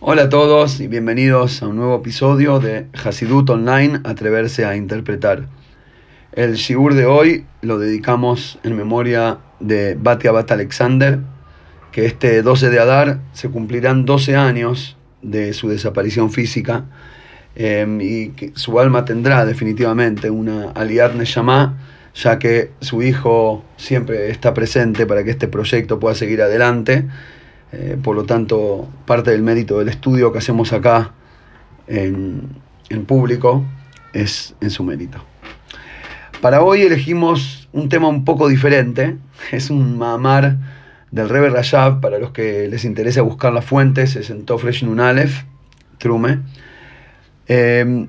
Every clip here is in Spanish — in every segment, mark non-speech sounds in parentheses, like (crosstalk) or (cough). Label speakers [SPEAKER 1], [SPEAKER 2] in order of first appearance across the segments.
[SPEAKER 1] Hola a todos y bienvenidos a un nuevo episodio de Hasidut Online, Atreverse a Interpretar. El shiur de hoy lo dedicamos en memoria de Batia Bat Alexander, que este 12 de Adar se cumplirán 12 años de su desaparición física em, y su alma tendrá definitivamente una aliad Neshama, ya que su hijo siempre está presente para que este proyecto pueda seguir adelante. Eh, por lo tanto, parte del mérito del estudio que hacemos acá en, público es en su mérito. Para hoy elegimos un tema un poco diferente, (laughs) es un mamar del Rebbe Rajab, para los que les interesa buscar las fuentes, es en Tofresh Nunalef, Trume. Em,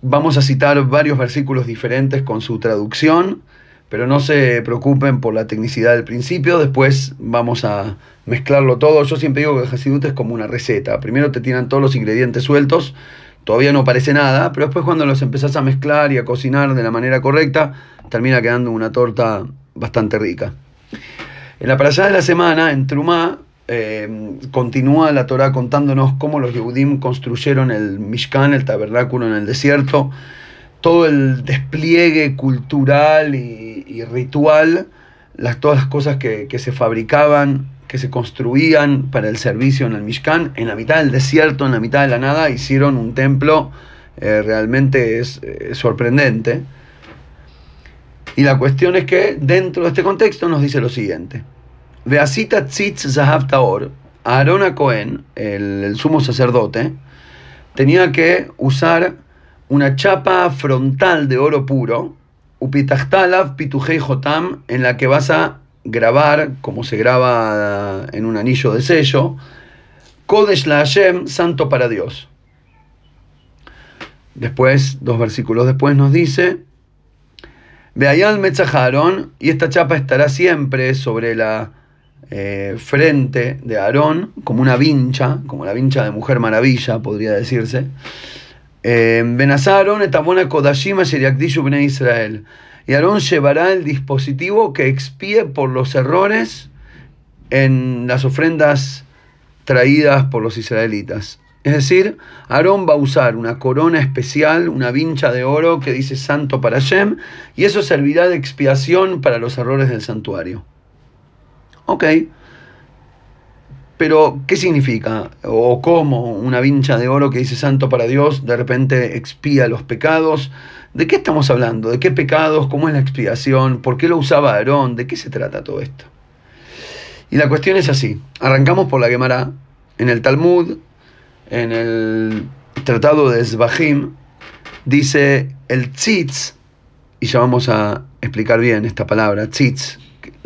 [SPEAKER 1] vamos a citar varios versículos diferentes con su traducción, pero no se preocupen por la tecnicidad del principio, después vamos a mezclarlo todo. Yo siempre digo que el Hasidut es como una receta. Primero te tiran todos los ingredientes sueltos, todavía no parece nada, pero después cuando los empezás a mezclar y a cocinar de la manera correcta, termina quedando una torta bastante rica. En la parashá de la semana, en Trumá, eh, continúa la Torah contándonos cómo los Yehudim construyeron el Mishkan, el tabernáculo en el desierto, todo el despliegue cultural y, ritual, las, todas las cosas que, se fabricaban, que se construían para el servicio en el Mishkan, en la mitad del desierto, en la mitad de la nada, hicieron un templo eh, realmente es, eh, sorprendente. Y la cuestión es que dentro de este contexto nos dice lo siguiente. Veasita tzitz zahav taor, Aarón Cohen, el, sumo sacerdote, tenía que usar una chapa frontal de oro puro, upitachtalav pitujei jotam, en la que vas a grabar, como se graba en un anillo de sello, Kodesh la Hashem, santo para Dios. Después, dos versículos después nos dice, Veayal Metzajaron, y esta chapa estará siempre sobre la eh, frente de Aarón, como una vincha, como la vincha de Mujer Maravilla, podría decirse. Eh, Benazaron, etabona Kodashima Sheriakdishu Bnei Israel. Y Aarón llevará el dispositivo que expíe por los errores en las ofrendas traídas por los israelitas. Es decir, Aarón va a usar una corona especial, una vincha de oro que dice santo para Shem, y eso servirá de expiación para los errores del santuario. Ok. Pero, ¿qué significa? ¿O cómo una vincha de oro que dice santo para Dios de repente expía los pecados? ¿De qué estamos hablando? ¿De qué pecados? ¿Cómo es la expiación? ¿Por qué lo usaba Aarón? ¿De qué se trata todo esto? Y la cuestión es así. Arrancamos por la Gemara. En el Talmud en el tratado de Zvahim, dice el tzitz, y ya vamos a explicar bien esta palabra, tzitz,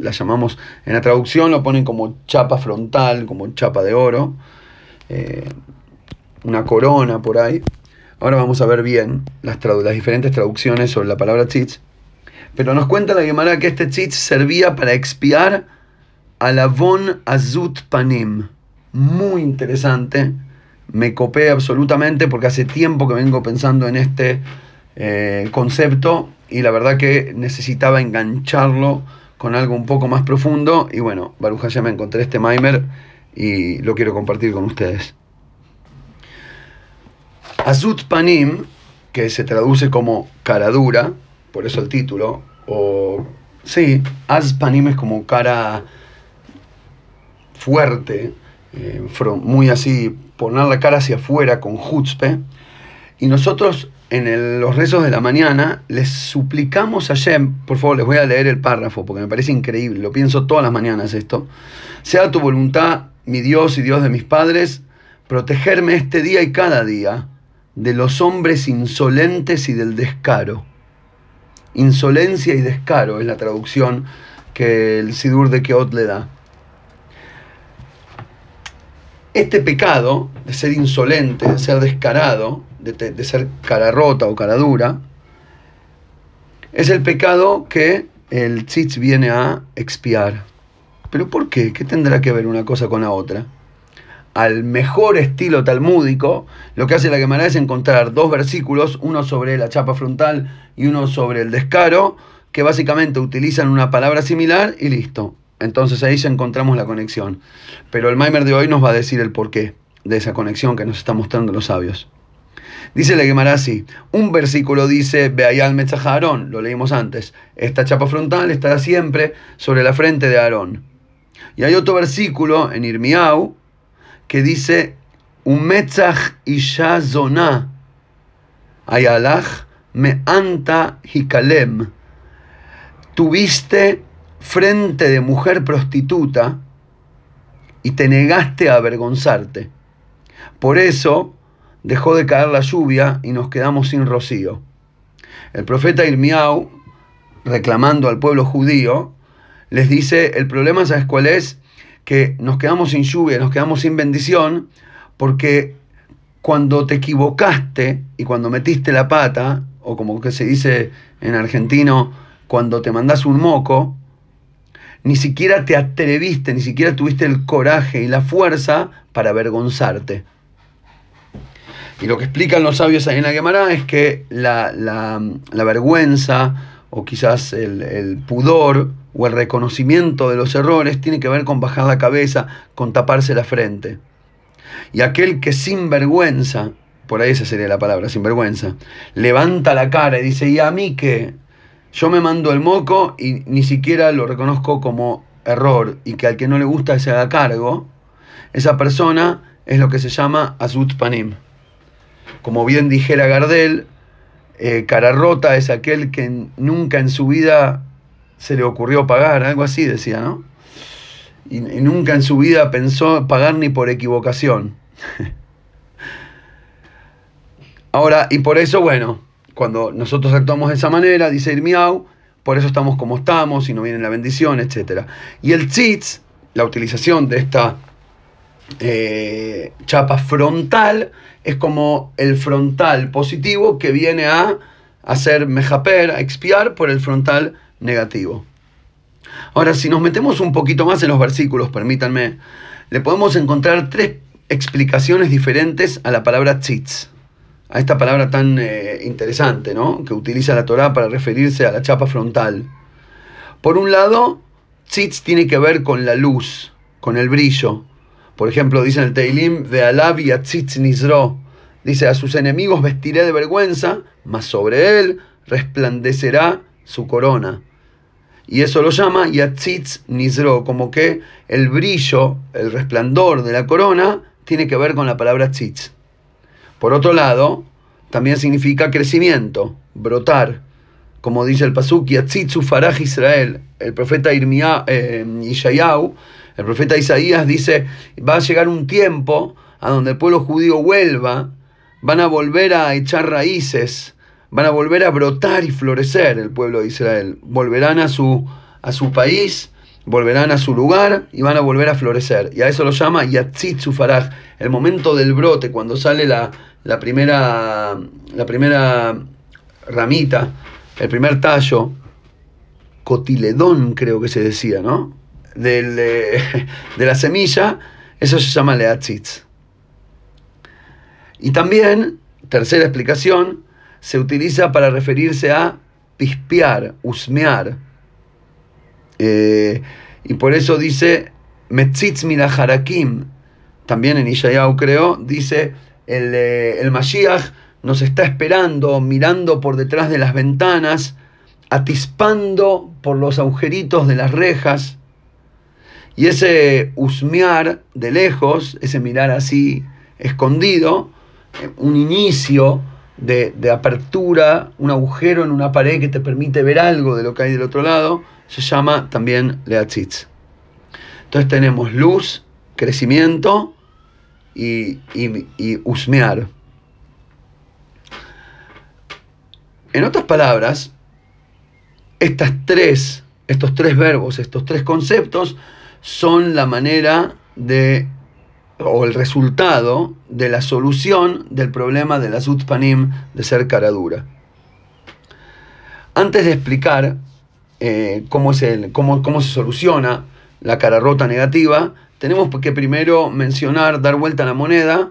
[SPEAKER 1] la llamamos, en la traducción lo ponen como chapa frontal, como chapa de oro, eh, una corona por ahí. Ahora vamos a ver bien las, las diferentes traducciones sobre la palabra tzitz. Pero nos cuenta la Gemara que este tzitz servía para expiar al avon azut panim. Muy interesante me copé absolutamente porque hace tiempo que vengo pensando en este eh, concepto y la verdad que necesitaba engancharlo con algo un poco más profundo y bueno, Baruja ya me encontré este Maimer y lo quiero compartir con ustedes. Azut Panim, que se traduce como cara dura, por eso el título, o sí, Az Panim es como cara fuerte, eh, muy así, poner la cara hacia afuera con jutzpe. Y nosotros en los rezos de la mañana les suplicamos a Shem, por favor les voy a leer el párrafo porque me parece increíble, lo pienso todas las mañanas esto. Sea tu voluntad, mi Dios y Dios de mis padres, protegerme este día y cada día de los hombres insolentes y del descaro. Insolencia y descaro es la traducción que el Sidur de Keot le da. Este pecado de ser insolente, de ser descarado, de, ser cara rota o cara dura, es el pecado que el tzitz viene a expiar. ¿Pero por qué? ¿Qué tendrá que ver una cosa con la otra? Al mejor estilo talmúdico, lo que hace la Gemara es encontrar dos versículos, uno sobre la chapa frontal y uno sobre el descaro, que básicamente utilizan una palabra similar y listo. Entonces ahí ya encontramos la conexión. Pero el Maimer de hoy nos va a decir el por qué. de esa conexión que nos están mostrando los sabios. Dice la Gemara así, un versículo dice, Beayal Aarón, lo leímos antes, esta chapa frontal estará siempre sobre la frente de Aarón. Y hay otro versículo en Irmiau que dice, un metzach isha zoná, ayalach me anta hikalem. Tuviste frente de mujer prostituta y te negaste a avergonzarte. Por eso dejó de caer la lluvia y nos quedamos sin rocío. El profeta Irmiau, reclamando al pueblo judío, les dice, el problema, ¿sabes cuál es? Que nos quedamos sin lluvia, nos quedamos sin bendición, porque cuando te equivocaste y cuando metiste la pata, o como que se dice en argentino, cuando te mandas un moco, ni siquiera te atreviste, ni siquiera tuviste el coraje y la fuerza para avergonzarte. Y lo que explican los sabios en la Gemara es que la, vergüenza o quizás el, pudor o el reconocimiento de los errores tiene que ver con bajar la cabeza, con taparse la frente. Y aquel que sin vergüenza, por ahí esa sería la palabra, sin vergüenza, levanta la cara y dice, ¿y a mí qué? Yo me mando el moco y ni siquiera lo reconozco como error y que al que no le gusta se haga cargo, esa persona es lo que se llama azut panim. Como bien dijera Gardel, eh, cara rota es aquel que nunca en su vida se le ocurrió pagar, algo así decía, ¿no? Y, nunca en su vida pensó pagar ni por equivocación. (laughs) Ahora, y por eso, bueno, cuando nosotros actuamos de esa manera, dice Irmiau, por eso estamos como estamos y no viene la bendición, etc. Y el tzitz, la utilización de esta eh, chapa frontal, es como el frontal positivo que viene a hacer mejaper, a expiar por el frontal negativo. Ahora, si nos metemos un poquito más en los versículos, permítanme, le podemos encontrar tres explicaciones diferentes a la palabra tzitz, a esta palabra tan eh, interesante, ¿no? Que utiliza la Torah para referirse a la chapa frontal. Por un lado, tzitz tiene que ver con la luz, con el brillo. Por ejemplo, dice en el Teilim, de Alav y nizro. Dice, a sus enemigos vestiré de vergüenza, mas sobre él resplandecerá su corona. Y eso lo llama Yatzitz Nizro, como que el brillo, el resplandor de la corona tiene que ver con la palabra tzitz. Por otro lado, también significa crecimiento, brotar. Como dice el Pasuk, Yatzitzu Faraj Israel, el profeta Irmia, eh, el profeta Isaías dice, va a llegar un tiempo a donde el pueblo judío vuelva van a volver a echar raíces, van a volver a brotar y florecer el pueblo de Israel. Volverán a su, a su país, volverán a su lugar y van a volver a florecer. Y a eso lo llama Yatzitzu Faraj, el momento del brote, cuando sale la, la, primera, la primera ramita, el primer tallo, cotiledón creo que se decía, ¿no? Del, de, (laughs) de la semilla, eso se llama Leatzitz. Y también, tercera explicación, se utiliza para referirse a pispear, husmear. Eh, y por eso dice Metzitz Harakim, también en Ishayahu creo, dice el, eh, el Mashiach nos está esperando, mirando por detrás de las ventanas, atispando por los agujeritos de las rejas. Y ese husmear de lejos, ese mirar así escondido, un inicio de, apertura, un agujero en una pared que te permite ver algo de lo que hay del otro lado, se llama también Leatzitz. Entonces tenemos luz, crecimiento y, y, usmear. En otras palabras, estas tres, estos tres verbos, estos tres conceptos, son la manera de o el resultado de la solución del problema de la Panim de ser cara dura. Antes de explicar eh, cómo, cómo, cómo se soluciona la cara rota negativa, tenemos que primero mencionar, dar vuelta a la moneda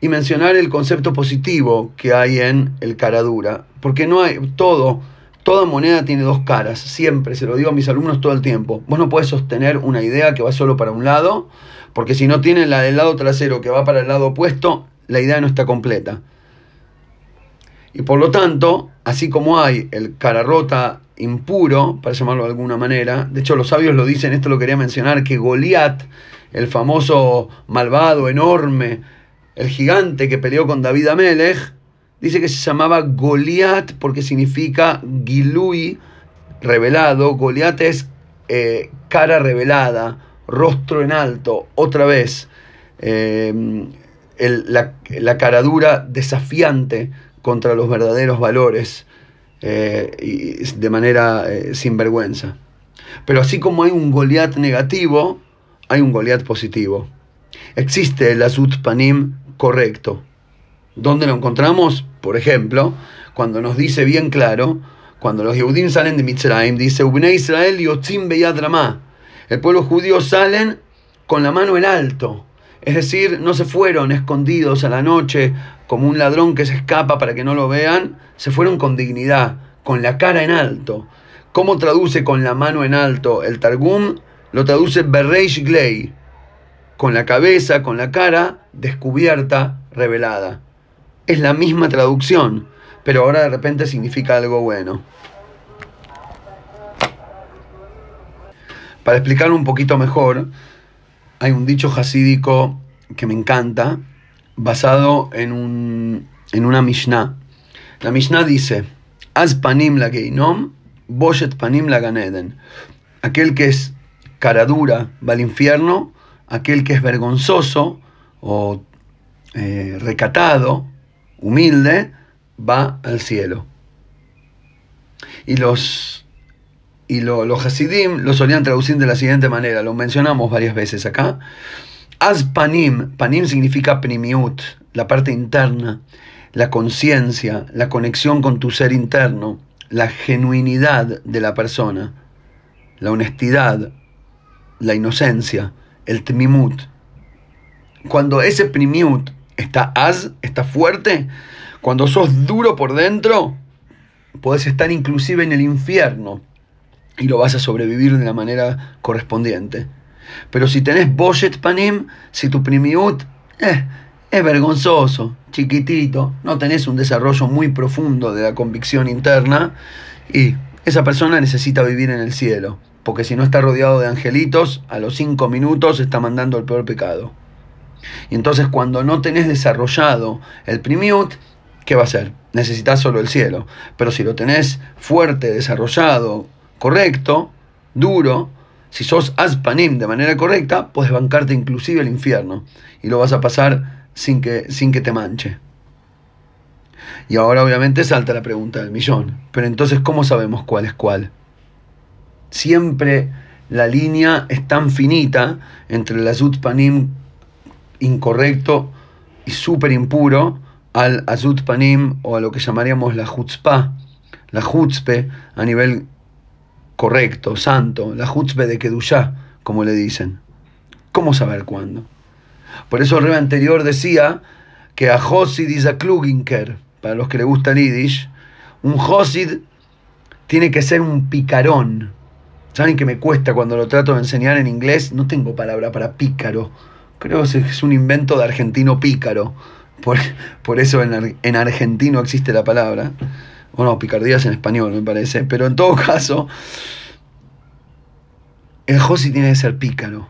[SPEAKER 1] y mencionar el concepto positivo que hay en el cara dura. Porque no hay todo, toda moneda tiene dos caras, siempre, se lo digo a mis alumnos todo el tiempo. Vos no puedes sostener una idea que va solo para un lado Porque si no tiene la del lado trasero que va para el lado opuesto, la idea no está completa. Y por lo tanto, así como hay el cara rota impuro, para llamarlo de alguna manera, de hecho los sabios lo dicen, esto lo quería mencionar, que Goliat, el famoso malvado, enorme, el gigante que peleó con David Amelech, dice que se llamaba Goliat porque significa Gilui, revelado. Goliat es eh, cara revelada, rostro en alto, otra vez. Eh, la, la caradura desafiante contra los verdaderos valores eh, y de manera sin vergüenza. Pero así como hay un Goliat negativo, hay un Goliat positivo. Existe el Azut Panim correcto. ¿Dónde lo encontramos? Por ejemplo, cuando nos dice bien claro, cuando los Yehudim salen de Mitzrayim, dice, Israel yotzim El pueblo judío salen con la mano en alto. Es decir, no se fueron escondidos a la noche como un ladrón que se escapa para que no lo vean, se fueron con dignidad, con la cara en alto. ¿Cómo traduce con la mano en alto el Targum? Lo traduce Bereish Glei, con la cabeza, con la cara descubierta, revelada. Es la misma traducción, pero ahora de repente significa algo bueno. Para explicarlo un poquito mejor, hay un dicho hasídico que me encanta, basado en, un, en una Mishnah. La Mishnah dice, Az panim la geinom, boshet panim la ganeden. Aquel que es cara dura va al infierno, aquel que es vergonzoso o eh, recatado, humilde, va al cielo. Y los, y los Hasidim lo solían traducir de la siguiente manera, lo mencionamos varias veces acá. Az panim, panim significa primiut, la parte interna, la conciencia, la conexión con tu ser interno, la genuinidad de la persona, la honestidad, la inocencia el tmimut. Cuando ese primiut está az, está fuerte, cuando sos duro por dentro, podés estar inclusive en el infierno y lo vas a sobrevivir de la manera correspondiente. Pero si tenés Boshet Panim, si tu primiut eh, es vergonzoso, chiquitito, no tenés un desarrollo muy profundo de la convicción interna y esa persona necesita vivir en el cielo porque si no está rodeado de angelitos, a los cinco minutos está mandando el peor pecado. Y entonces cuando no tenés desarrollado el primiut, ¿qué va a hacer? Necesitas solo el cielo. Pero si lo tenés fuerte, desarrollado, correcto, duro, si sos aspanim de manera correcta, puedes bancarte inclusive el infierno. Y lo vas a pasar sin que, sin que te manche. Y ahora obviamente salta la pregunta del millón. Pero entonces, ¿cómo sabemos cuál es cuál? siempre la línea es tan finita entre el azut panim incorrecto y súper impuro al azut panim o a lo que llamaríamos la chutzpah, la chutzpe a nivel correcto, santo, la chutzpe de Kedushá, como le dicen. ¿Cómo saber cuándo? Por eso el rey anterior decía que a Josid is a Kluginker, para los que le gusta el Yiddish, un Josid tiene que ser un picarón, ¿Saben que me cuesta cuando lo trato de enseñar en inglés? No tengo palabra para pícaro. Creo que es un invento de argentino pícaro. Por, por eso en, en, argentino existe la palabra. Bueno, picardías en español, me parece. Pero en todo (laughs) caso, el Josi tiene que ser pícaro.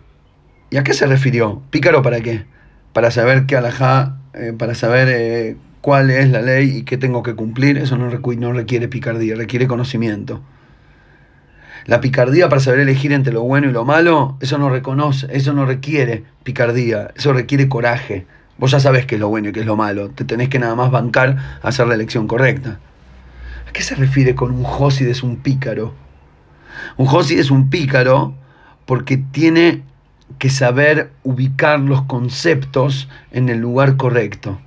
[SPEAKER 1] ¿Y a qué se refirió? ¿Pícaro para qué? Para saber qué alajá, eh, para saber eh, cuál es la ley y qué tengo que cumplir. Eso no, no requiere picardía, requiere conocimiento. La picardía para saber elegir entre lo bueno y lo malo, eso no reconoce, eso no requiere picardía, eso requiere coraje. Vos ya sabés qué es lo bueno y qué es lo malo, te tenés que nada más bancar a hacer la elección correcta. ¿A qué se refiere con un Josid es un pícaro? Un Josid es un pícaro porque tiene que saber ubicar los conceptos en el lugar correcto.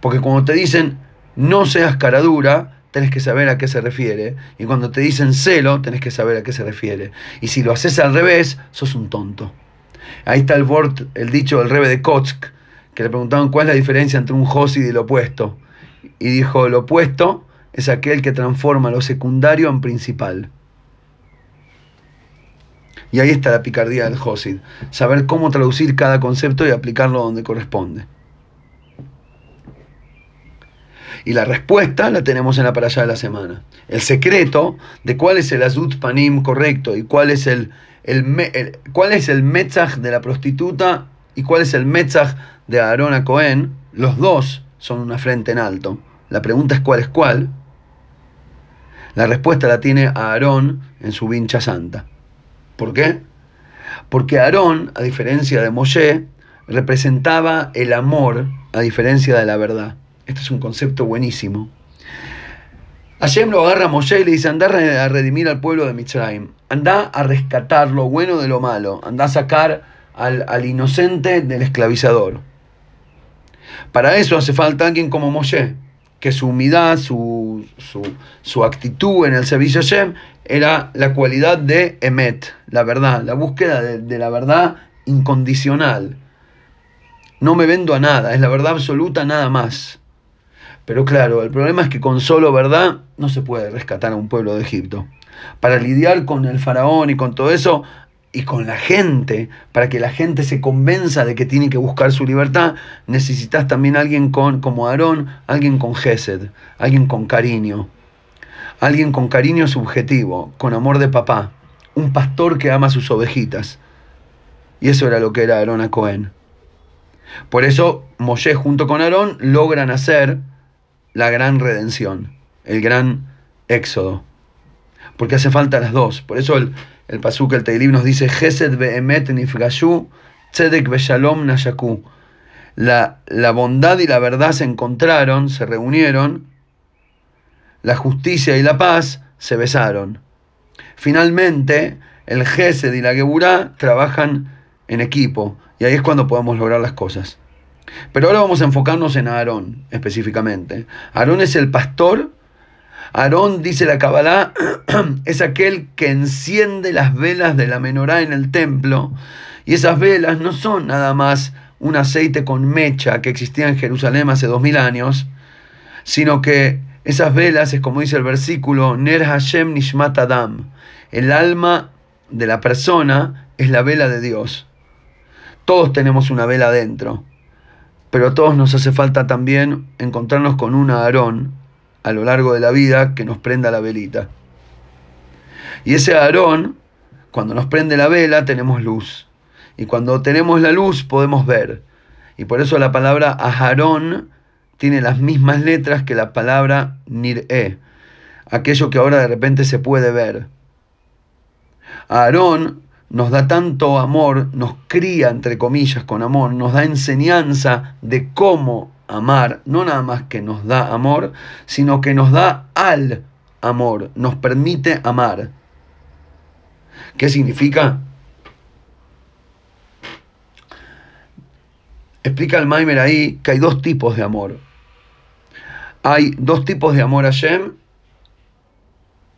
[SPEAKER 1] Porque cuando te dicen no seas cara dura, tenés que saber a qué se refiere. Y cuando te dicen celo, tenés que saber a qué se refiere. Y si lo haces al revés, sos un tonto. Ahí está el, el dicho del rebe de Kotsk, que le preguntaban cuál es la diferencia entre un Josid y el opuesto. Y dijo, el opuesto es aquel que transforma lo secundario en principal. Y ahí está la picardía del Josid, saber cómo traducir cada concepto y aplicarlo donde corresponde. Y la respuesta la tenemos en la paralla de la semana. El secreto de cuál es el azut panim correcto y cuál es el, el, cuál es el de la prostituta y cuál es el metzach de Aarón a Cohen, los dos son una frente en alto. La pregunta es cuál es cuál. La respuesta la tiene Aarón en su vincha santa. ¿Por qué? Porque Aarón, a diferencia de Moshe, representaba el amor a diferencia de la verdad. Este es un concepto buenísimo. Hashem lo agarra a Moshe y le dice, anda a redimir al pueblo de Mitzrayim. Anda a rescatar lo bueno de lo malo. Anda a sacar al, al inocente del esclavizador. Para eso hace falta alguien como Moshe, que su humildad, su, su, actitud en el servicio a Hashem era la cualidad de Emet, la verdad, la búsqueda de la verdad incondicional. No me vendo a nada, es la verdad absoluta, nada más. Pero claro, el problema es que con solo verdad no se puede rescatar a un pueblo de Egipto. Para lidiar con el faraón y con todo eso, y con la gente, para que la gente se convenza de que tiene que buscar su libertad, necesitas también alguien con, como Aarón, alguien con Gesed, alguien con cariño, alguien con cariño subjetivo, con amor de papá, un pastor que ama sus ovejitas. Y eso era lo que era Aarón a Cohen. Por eso Moshe junto con Aarón logran hacer la gran redención, el gran éxodo. Porque hace falta las dos. Por eso el, el pasuk, el Teilim nos dice, Gesed be'emet nifgashu, tzedek be'shalom nashaku. La, la bondad y la verdad se encontraron, se reunieron, la justicia y la paz se besaron. Finalmente, el Gesed y la Geburá trabajan en equipo, y ahí es cuando podemos lograr las cosas. Pero ahora vamos a enfocarnos en Aarón específicamente. Aarón es el pastor Aarón, dice la Kabbalah, (clears throat) es aquel que enciende las velas de la menorá en el templo. Y esas velas no son nada más un aceite con mecha que existía en Jerusalén hace dos mil años, sino que esas velas es como dice el versículo, Ner Hashem Nishmat Adam. El alma de la persona es la vela de Dios. Todos tenemos una vela dentro, pero a todos nos hace falta también encontrarnos con un Aarón a lo largo de la vida que nos prenda la velita. Y ese Aarón, cuando nos prende la vela, tenemos luz. Y cuando tenemos la luz, podemos ver. Y por eso la palabra Aharón tiene las mismas letras que la palabra Nir'e, aquello que ahora de repente se puede ver. Aarón nos da tanto amor, nos cría, entre comillas, con amor, nos da enseñanza de cómo amar, no nada más que nos da amor, sino que nos da al amor, nos permite amar. ¿Qué significa? Explica el Maimer ahí que hay dos tipos de amor. Hay dos tipos de amor a Shem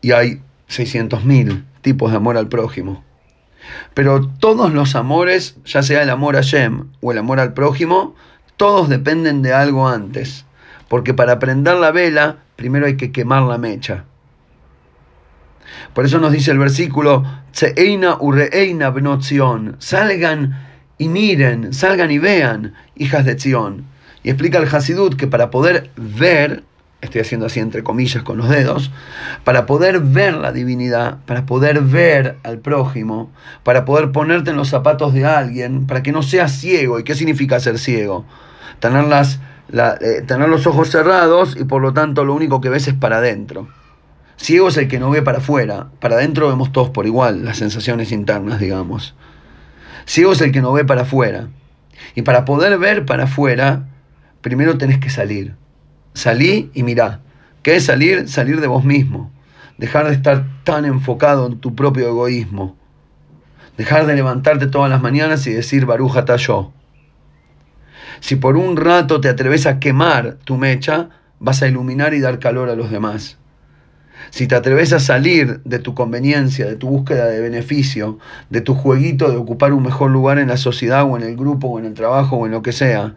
[SPEAKER 1] y hay 600.000 tipos de amor al prójimo. Pero todos los amores, ya sea el amor a Shem o el amor al prójimo, todos dependen de algo antes, porque para prender la vela primero hay que quemar la mecha. Por eso nos dice el versículo, salgan y miren, salgan y vean, hijas de Zion. Y explica el Hasidut que para poder ver, estoy haciendo así entre comillas con los dedos, para poder ver la divinidad, para poder ver al prójimo, para poder ponerte en los zapatos de alguien, para que no seas ciego. ¿Y qué significa ser ciego? Tener, eh, tener los ojos cerrados y por lo tanto lo único que ves es para adentro. Ciego es el que no ve para afuera, para adentro vemos todos por igual, las sensaciones internas, digamos. Ciego es el que no ve para afuera. Y para poder ver para afuera, primero tenés que salir. Salí y mirá. ¿Qué es salir? Salir de vos mismo. Dejar de estar tan enfocado en tu propio egoísmo. Dejar de levantarte todas las mañanas y decir Barujata yo. Si por un rato te atreves a quemar tu mecha, vas a iluminar y dar calor a los demás. Si te atreves a salir de tu conveniencia, de tu búsqueda de beneficio, de tu jueguito de ocupar un mejor lugar en la sociedad o en el grupo o en el trabajo o en lo que sea,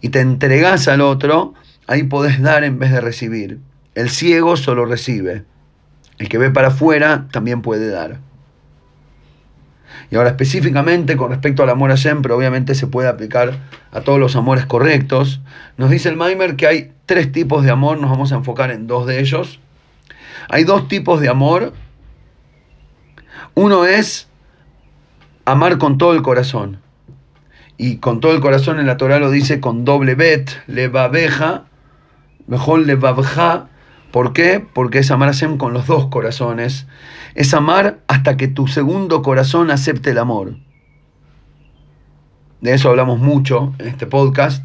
[SPEAKER 1] y te entregas al otro, ahí podés dar en vez de recibir. El ciego solo recibe. El que ve para afuera también puede dar. Y ahora específicamente con respecto al amor a Hashem, pero obviamente se puede aplicar a todos los amores correctos, nos dice el Maimer que hay tres tipos de amor, nos vamos a enfocar en dos de ellos. Hay dos tipos de amor. Uno es amar con todo el corazón. Y con todo el corazón en la Torah lo dice con doble bet, levabeja, mejor levabja. ¿Por qué? Porque es amar a Hashem con los dos corazones. Es amar hasta que tu segundo corazón acepte el amor. De eso hablamos mucho en este podcast,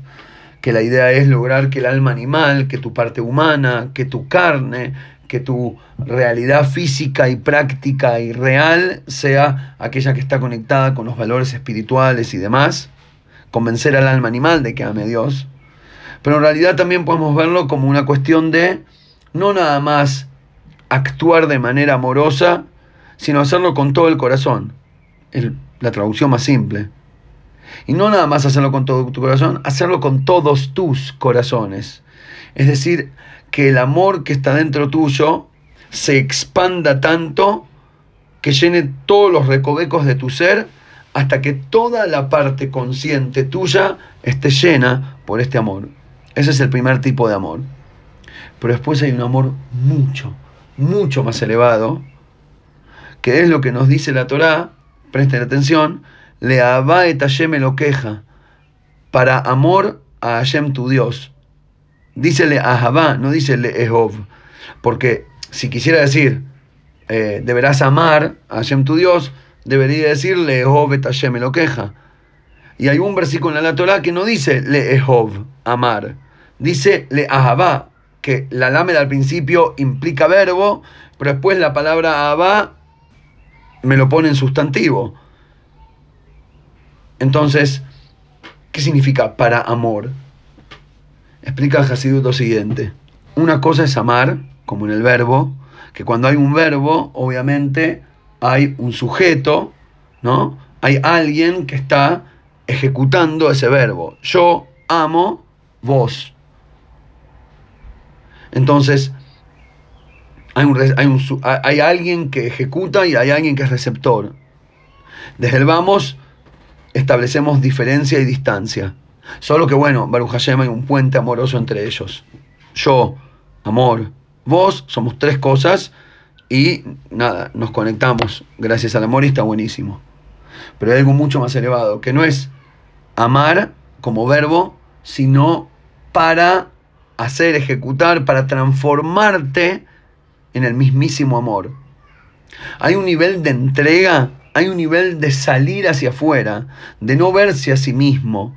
[SPEAKER 1] que la idea es lograr que el alma animal, que tu parte humana, que tu carne, que tu realidad física y práctica y real sea aquella que está conectada con los valores espirituales y demás, convencer al alma animal de que ame a Dios, pero en realidad también podemos verlo como una cuestión de no nada más actuar de manera amorosa, sino hacerlo con todo el corazón. La traducción más simple. Y no nada más hacerlo con todo tu corazón, hacerlo con todos tus corazones. Es decir, que el amor que está dentro tuyo se expanda tanto que llene todos los recovecos de tu ser hasta que toda la parte consciente tuya esté llena por este amor. Ese es el primer tipo de amor. Pero después hay un amor mucho, mucho más elevado, que es lo que nos dice la Torá, presten atención, le et Hashem lo queja, para amor a Hashem tu Dios. Dícele Ahabá, no dícele Ehov. Porque si quisiera decir, eh, deberás amar a Hashem tu Dios, debería decirle Ehov et lo queja. Y hay un versículo en la Torah que no dice le Ehov, amar. Dice le Ahabá, que la lámeda al principio implica verbo, pero después la palabra Ahabá me lo pone en sustantivo. Entonces, ¿qué significa para amor? explica Hasidut lo siguiente. Una cosa es amar, como en el verbo, que cuando hay un verbo, obviamente hay un sujeto, ¿no? Hay alguien que está ejecutando ese verbo. Yo amo vos. Entonces, hay, un, hay, hay alguien que ejecuta y hay alguien que es receptor. Desde el vamos establecemos diferencia y distancia. Solo que bueno, Baruch Hashem hay un puente amoroso entre ellos. Yo, amor, vos, somos tres cosas y nada, nos conectamos gracias al amor y está buenísimo. Pero hay algo mucho más elevado, que no es amar como verbo, sino para hacer, ejecutar, para transformarte en el mismísimo amor. Hay un nivel de entrega, hay un nivel de salir hacia afuera, de no verse a sí mismo,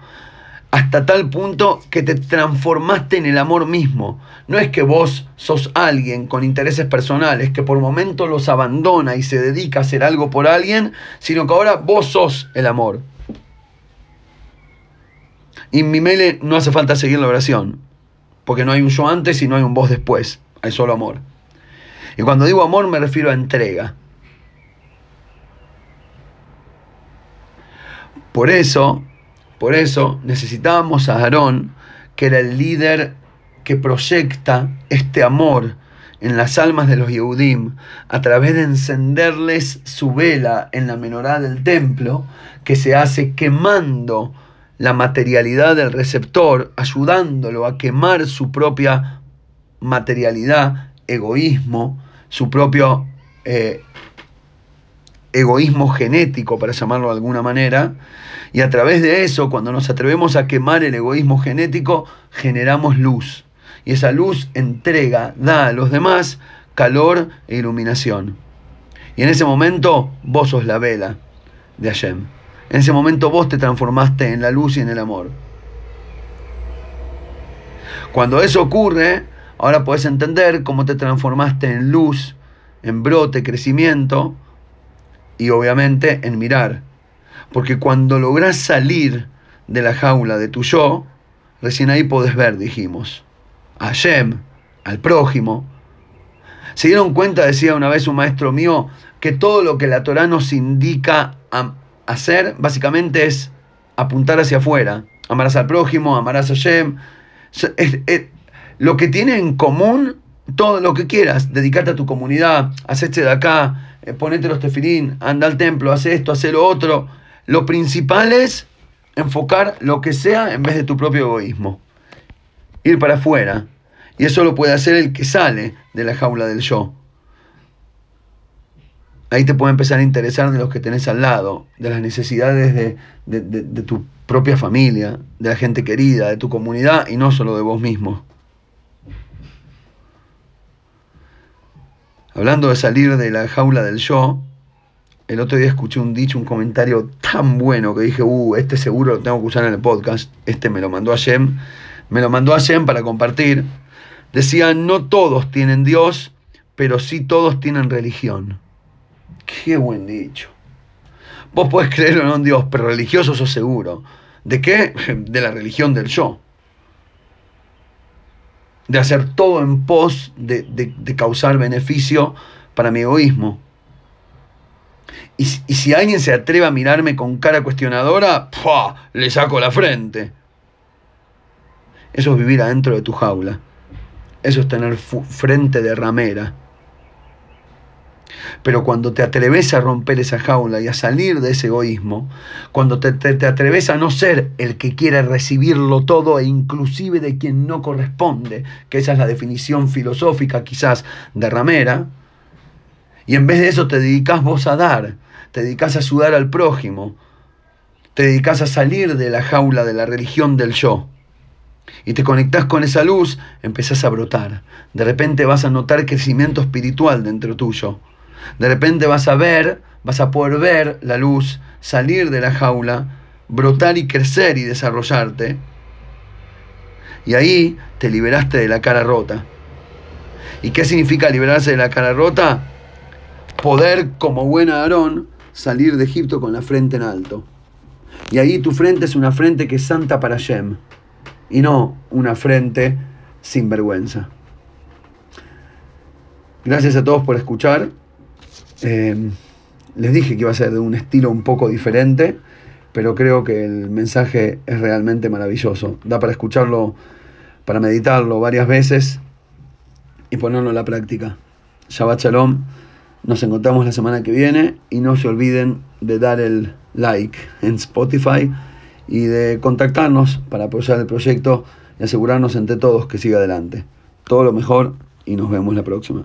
[SPEAKER 1] hasta tal punto que te transformaste en el amor mismo. No es que vos sos alguien con intereses personales que por momento los abandona y se dedica a hacer algo por alguien, sino que ahora vos sos el amor. Y en mi mail no hace falta seguir la oración, porque no hay un yo antes y no hay un vos después, hay solo amor. Y cuando digo amor me refiero a entrega. Por eso por eso necesitábamos a Aarón, que era el líder que proyecta este amor en las almas de los Yehudim a través de encenderles su vela en la menorá del templo, que se hace quemando la materialidad del receptor, ayudándolo a quemar su propia materialidad, egoísmo, su propio eh, egoísmo genético, para llamarlo de alguna manera, y a través de eso, cuando nos atrevemos a quemar el egoísmo genético, generamos luz. Y esa luz entrega, da a los demás calor e iluminación. Y en ese momento vos sos la vela de Hashem. En ese momento vos te transformaste en la luz y en el amor. Cuando eso ocurre, ahora podés entender cómo te transformaste en luz, en brote, crecimiento y obviamente en mirar porque cuando logras salir de la jaula de tu yo, recién ahí podés ver, dijimos, a Hashem, al prójimo. Se dieron cuenta, decía una vez un maestro mío, que todo lo que la Torah nos indica a hacer, básicamente es apuntar hacia afuera. Amarás al prójimo, amarás a Hashem. lo que tiene en común todo lo que quieras, dedicarte a tu comunidad, hacerte de acá, eh, ponete los tefilín, anda al templo, haz esto, haz lo otro. Lo principal es enfocar lo que sea en vez de tu propio egoísmo. Ir para afuera. Y eso lo puede hacer el que sale de la jaula del yo. Ahí te puede empezar a interesar de los que tenés al lado, de las necesidades de, de tu propia familia, de la gente querida, de tu comunidad y no solo de vos mismo. Hablando de salir de la jaula del yo, el otro día escuché un dicho, un comentario tan bueno que dije, uh, este seguro lo tengo que usar en el podcast. Este me lo mandó a Shem. Me lo mandó a Shem para compartir. Decía, no todos tienen Dios, pero sí todos tienen religión. Qué buen dicho. Vos podés creer en Dios, pero religioso sos seguro. ¿De qué? (laughs) De la religión del yo. De hacer todo en pos de, causar beneficio para mi egoísmo. Y, si alguien se atreve a mirarme con cara cuestionadora, le saco la frente. Eso es vivir adentro de tu jaula. Eso es tener frente de ramera. Pero cuando te atreves a romper esa jaula y a salir de ese egoísmo, cuando te, te, atreves a no ser el que quiere recibirlo todo e inclusive de quien no corresponde, que esa es la definición filosófica quizás de Ramera, y en vez de eso te dedicas vos a dar, te dedicas a ayudar al prójimo, te dedicas a salir de la jaula de la religión del yo y te conectás con esa luz, empezás a brotar. De repente vas a notar crecimiento espiritual dentro tuyo. De repente vas a ver, vas a poder ver la luz, salir de la jaula, brotar y crecer y desarrollarte. Y ahí te liberaste de la cara rota. ¿Y qué significa liberarse de la cara rota? Poder, como buen Aarón, salir de Egipto con la frente en alto. Y ahí tu frente es una frente que es santa para Shem. Y no una frente sin vergüenza. Gracias a todos por escuchar. Eh, les dije que iba a ser de un estilo un poco diferente, pero creo que el mensaje es realmente maravilloso. Da para escucharlo, para meditarlo varias veces y ponerlo en la práctica. Shabbat Shalom. Nos encontramos la semana que viene y no se olviden de dar el like en Spotify y de contactarnos para apoyar el proyecto y asegurarnos entre todos que siga adelante. Todo lo mejor y nos vemos la próxima.